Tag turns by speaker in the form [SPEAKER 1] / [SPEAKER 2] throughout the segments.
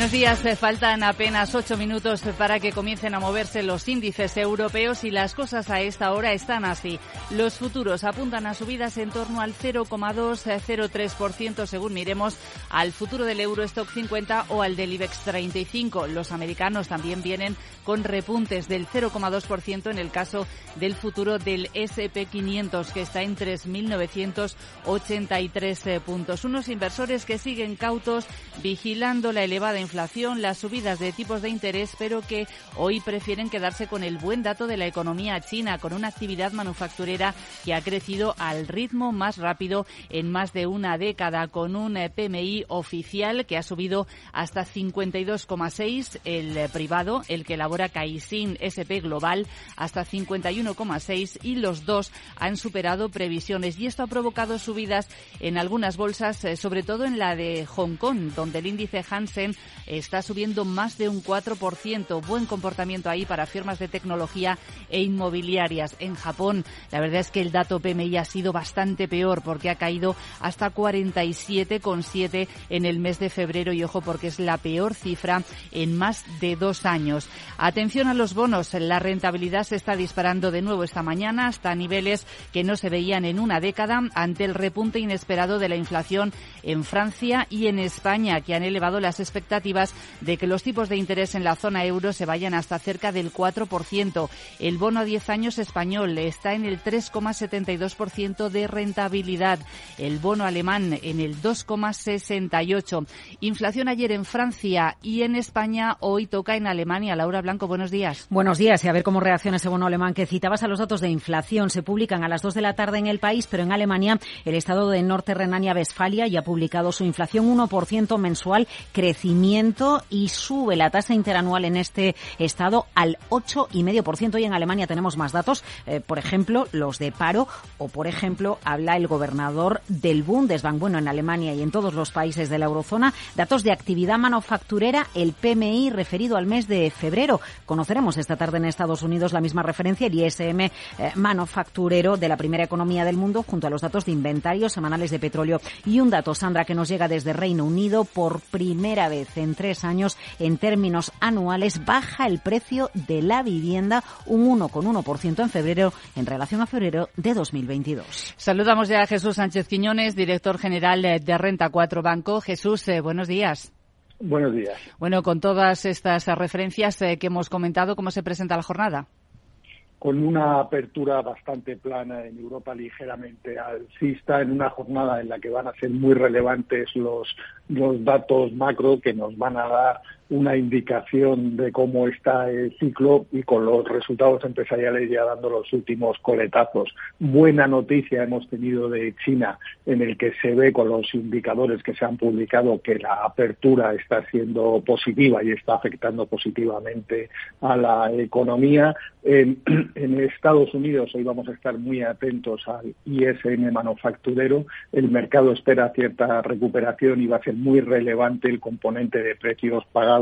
[SPEAKER 1] Buenos días. Eh, faltan apenas ocho minutos para que comiencen a moverse los índices europeos y las cosas a esta hora están así. Los futuros apuntan a subidas en torno al 0,2-0,3% según miremos al futuro del Eurostock 50 o al del IBEX 35. Los americanos también vienen con repuntes del 0,2% en el caso del futuro del SP 500 que está en 3.983 eh, puntos. Unos inversores que siguen cautos vigilando la elevada inflación, las subidas de tipos de interés, pero que hoy prefieren quedarse con el buen dato de la economía china, con una actividad manufacturera que ha crecido al ritmo más rápido en más de una década, con un eh, PMI oficial que ha subido hasta 52,6, el eh, privado, el que elabora Caixin SP Global, hasta 51,6 y los dos han superado previsiones. Y esto ha provocado subidas en algunas bolsas, eh, sobre todo en la de Hong Kong, donde el índice Hansen está subiendo más de un 4%. Buen comportamiento ahí para firmas de tecnología e inmobiliarias. En Japón, la verdad es que el dato PMI ha sido bastante peor porque ha caído hasta 47,7 en el mes de febrero y ojo porque es la peor cifra en más de dos años. Atención a los bonos. La rentabilidad se está disparando de nuevo esta mañana hasta niveles que no se veían en una década ante el repunte inesperado de la inflación en Francia y en España que han elevado las expectativas de que los tipos de interés en la zona euro se vayan hasta cerca del 4%. El bono a 10 años español está en el 3,72% de rentabilidad. El bono alemán en el 2,68%. Inflación ayer en Francia y en España. Hoy toca en Alemania. Laura Blanco, buenos días.
[SPEAKER 2] Buenos días. Y a ver cómo reacciona ese bono alemán que citabas a los datos de inflación. Se publican a las 2 de la tarde en el país, pero en Alemania el Estado de Norte Renania-Westfalia ya ha publicado su inflación 1% mensual crecimiento y sube la tasa interanual en este estado al 8,5%. Y en Alemania tenemos más datos, eh, por ejemplo, los de paro o, por ejemplo, habla el gobernador del Bundesbank. Bueno, en Alemania y en todos los países de la eurozona, datos de actividad manufacturera, el PMI referido al mes de febrero. Conoceremos esta tarde en Estados Unidos la misma referencia, el ISM eh, manufacturero de la primera economía del mundo, junto a los datos de inventarios semanales de petróleo. Y un dato, Sandra, que nos llega desde Reino Unido por primera vez en tres años, en términos anuales, baja el precio de la vivienda un 1,1% en febrero en relación a febrero de 2022.
[SPEAKER 1] Saludamos ya a Jesús Sánchez Quiñones, director general de Renta 4 Banco. Jesús, eh, buenos días.
[SPEAKER 3] Buenos días.
[SPEAKER 1] Bueno, con todas estas referencias eh, que hemos comentado, ¿cómo se presenta la jornada?
[SPEAKER 3] Con una apertura bastante plana en Europa ligeramente alcista en una jornada en la que van a ser muy relevantes los, los datos macro que nos van a dar una indicación de cómo está el ciclo y con los resultados empresariales ya dando los últimos coletazos. Buena noticia hemos tenido de China en el que se ve con los indicadores que se han publicado que la apertura está siendo positiva y está afectando positivamente a la economía. En, en Estados Unidos hoy vamos a estar muy atentos al ISM manufacturero. El mercado espera cierta recuperación y va a ser muy relevante el componente de precios pagados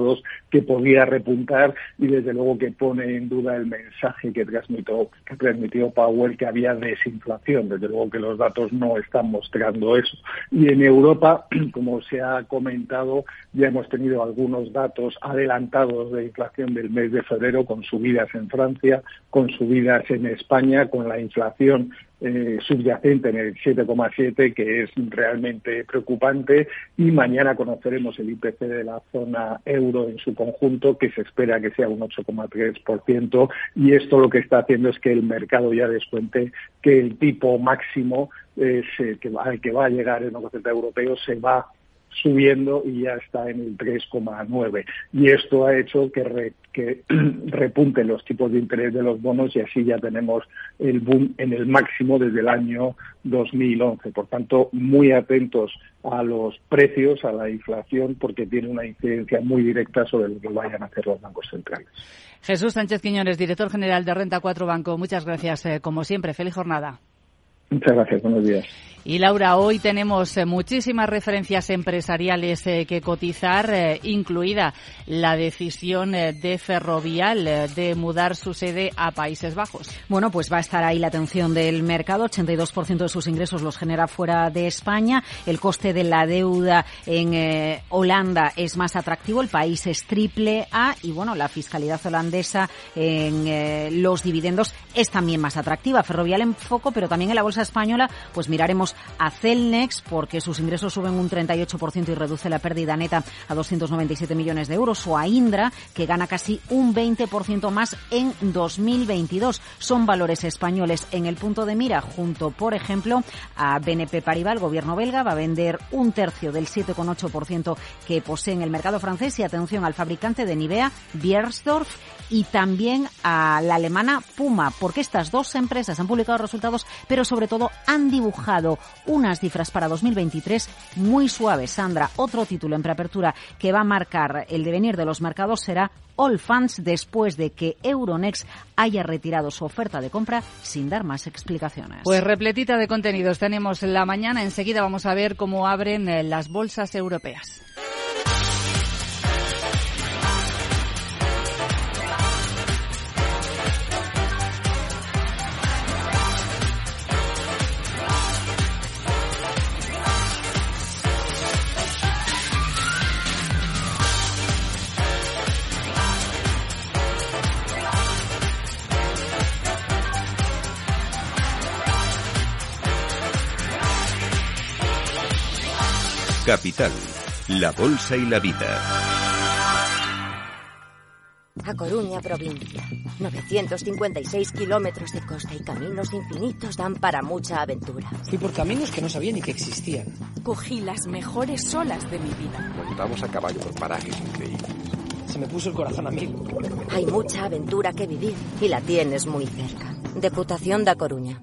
[SPEAKER 3] que podía repuntar y desde luego que pone en duda el mensaje que transmitió, que transmitió Powell que había desinflación. Desde luego que los datos no están mostrando eso. Y en Europa, como se ha comentado, ya hemos tenido algunos datos adelantados de inflación del mes de febrero con subidas en Francia, con subidas en España, con la inflación eh, subyacente en el 7,7, que es realmente preocupante, y mañana conoceremos el IPC de la zona euro en su conjunto, que se espera que sea un 8,3%, y esto lo que está haciendo es que el mercado ya descuente que el tipo máximo eh, que, va, que va a llegar el Central Europeo se va subiendo y ya está en el 3,9. Y esto ha hecho que, repunten los tipos de interés de los bonos y así ya tenemos el boom en el máximo desde el año 2011. Por tanto, muy atentos a los precios, a la inflación, porque tiene una incidencia muy directa sobre lo que vayan a hacer los bancos centrales.
[SPEAKER 1] Jesús Sánchez Quiñones, director general de Renta 4 Banco. Muchas gracias, eh, como siempre. Feliz jornada.
[SPEAKER 3] Muchas gracias, buenos días.
[SPEAKER 1] Y Laura, hoy tenemos eh, muchísimas referencias empresariales eh, que cotizar, eh, incluida la decisión de Ferrovial de mudar su sede a Países Bajos.
[SPEAKER 2] Bueno, pues va a estar ahí la atención del mercado. 82% de sus ingresos los genera fuera de España. El coste de la deuda en Holanda es más atractivo. El país es triple A y bueno, la fiscalidad holandesa en los dividendos es también más atractiva. Ferrovial en foco, pero también en la bolsa española, pues miraremos a Celnex porque sus ingresos suben un 38% y reduce la pérdida neta a 297 millones de euros o a Indra que gana casi un 20% más en 2022. Son valores españoles en el punto de mira junto, por ejemplo, a BNP Paribas, el gobierno belga va a vender un tercio del 7,8% que posee en el mercado francés y atención al fabricante de Nivea, Biersdorf y también a la alemana Puma, porque estas dos empresas han publicado resultados, pero sobre todo han dibujado unas cifras para 2023 muy suaves. Sandra, otro título en preapertura que va a marcar el devenir de los mercados será All Funds después de que Euronext haya retirado su oferta de compra sin dar más explicaciones.
[SPEAKER 1] Pues repletita de contenidos tenemos la mañana. Enseguida vamos a ver cómo abren eh, las bolsas europeas.
[SPEAKER 4] Capital, la Bolsa y la Vida.
[SPEAKER 5] A Coruña, provincia. 956 kilómetros de costa y caminos infinitos dan para mucha aventura.
[SPEAKER 6] Fui por caminos que no sabía ni que existían.
[SPEAKER 7] Cogí las mejores olas de mi vida.
[SPEAKER 8] Montamos a caballo por parajes increíbles.
[SPEAKER 6] Se me puso el corazón a mil.
[SPEAKER 5] Hay mucha aventura que vivir y la tienes muy cerca. Deputación da Coruña.